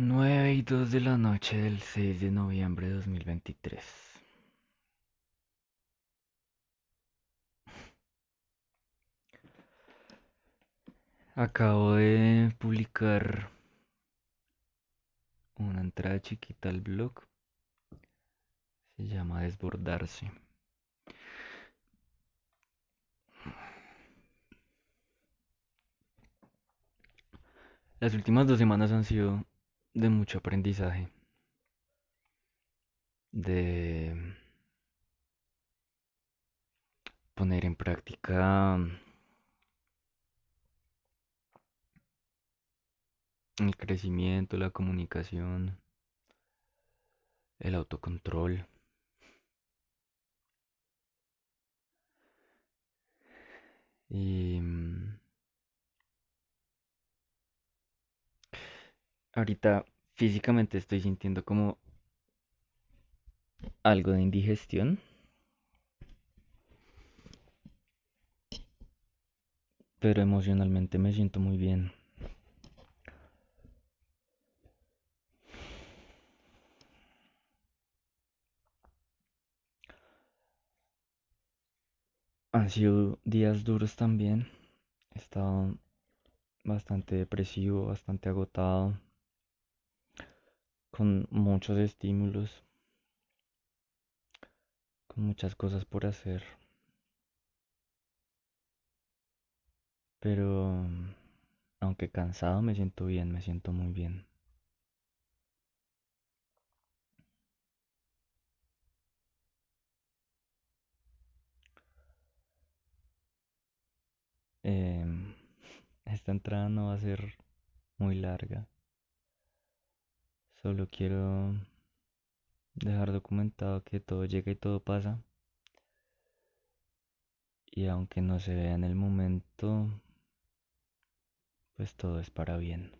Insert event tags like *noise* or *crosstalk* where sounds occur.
Nueve y dos de la noche del 6 de noviembre de 2023. Acabo de publicar una entrada chiquita al blog. Se llama Desbordarse. Las últimas dos semanas han sido de mucho aprendizaje. De poner en práctica el crecimiento, la comunicación, el autocontrol. Y ahorita físicamente estoy sintiendo como algo de indigestión. Pero emocionalmente me siento muy bien. Han sido días duros también. He estado bastante depresivo, bastante agotado, con muchos estímulos, con muchas cosas por hacer. Pero, aunque cansado, me siento bien, me siento muy bien. Em, *laughs* esta entrada no va a ser muy larga. Solo quiero dejar documentado que todo llega y todo pasa. Y aunque no se vea en el momento, pues todo es para bien.